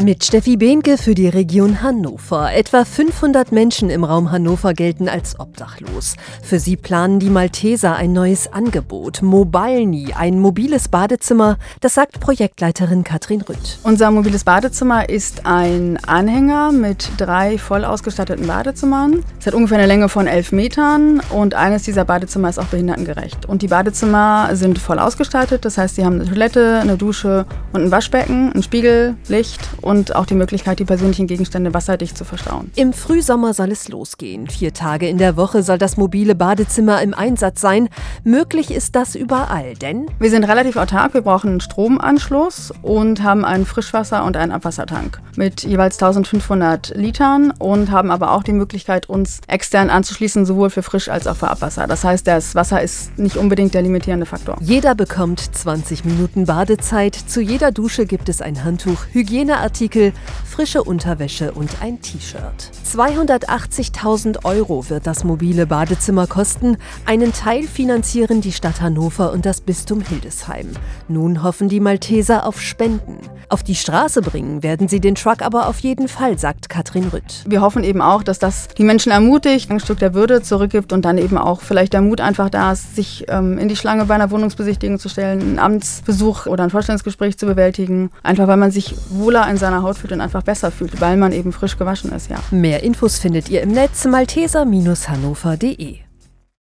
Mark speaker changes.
Speaker 1: Mit Steffi Behnke für die Region Hannover. Etwa 500 Menschen im Raum Hannover gelten als obdachlos. Für sie planen die Malteser ein neues Angebot. Mobilni, ein mobiles Badezimmer. Das sagt Projektleiterin Katrin Rütt.
Speaker 2: Unser mobiles Badezimmer ist ein Anhänger mit drei voll ausgestatteten Badezimmern. Es hat ungefähr eine Länge von elf Metern und eines dieser Badezimmer ist auch behindertengerecht. Und die Badezimmer sind voll ausgestattet. Das heißt, sie haben eine Toilette, eine Dusche und ein Waschbecken, ein Spiegel, Licht und auch die Möglichkeit, die persönlichen Gegenstände wasserdicht zu verstauen.
Speaker 1: Im Frühsommer soll es losgehen. Vier Tage in der Woche soll das mobile Badezimmer im Einsatz sein. Möglich ist das überall, denn
Speaker 2: wir sind relativ autark. Wir brauchen einen Stromanschluss und haben einen Frischwasser- und einen Abwassertank mit jeweils 1500 Litern und haben aber auch die Möglichkeit, uns extern anzuschließen, sowohl für Frisch- als auch für Abwasser. Das heißt, das Wasser ist nicht unbedingt der limitierende Faktor.
Speaker 1: Jeder bekommt 20 Minuten Badezeit. Zu jeder Dusche gibt es ein Handtuch, Hygieneartikel, frische Unterwäsche und ein T-Shirt. 280.000 Euro wird das mobile Badezimmer kosten. Einen Teil finanzieren die Stadt Hannover und das Bistum Hildesheim. Nun hoffen die Malteser auf Spenden. Auf die Straße bringen werden sie den Truck aber auf jeden Fall, sagt Katrin Rütt.
Speaker 2: Wir hoffen eben auch, dass das die Menschen ermutigt, ein Stück der Würde zurückgibt und dann eben auch vielleicht der Mut einfach da ist, sich ähm, in die Schlange bei einer Wohnungsbesichtigung zu stellen, einen Amtsbesuch oder ein Vorstellungsgespräch zu bewältigen. Einfach weil man sich wohler in seiner Haut fühlt und einfach besser fühlt, weil man eben frisch gewaschen ist, ja.
Speaker 1: Mehr Infos findet ihr im Netz malteser-hannover.de.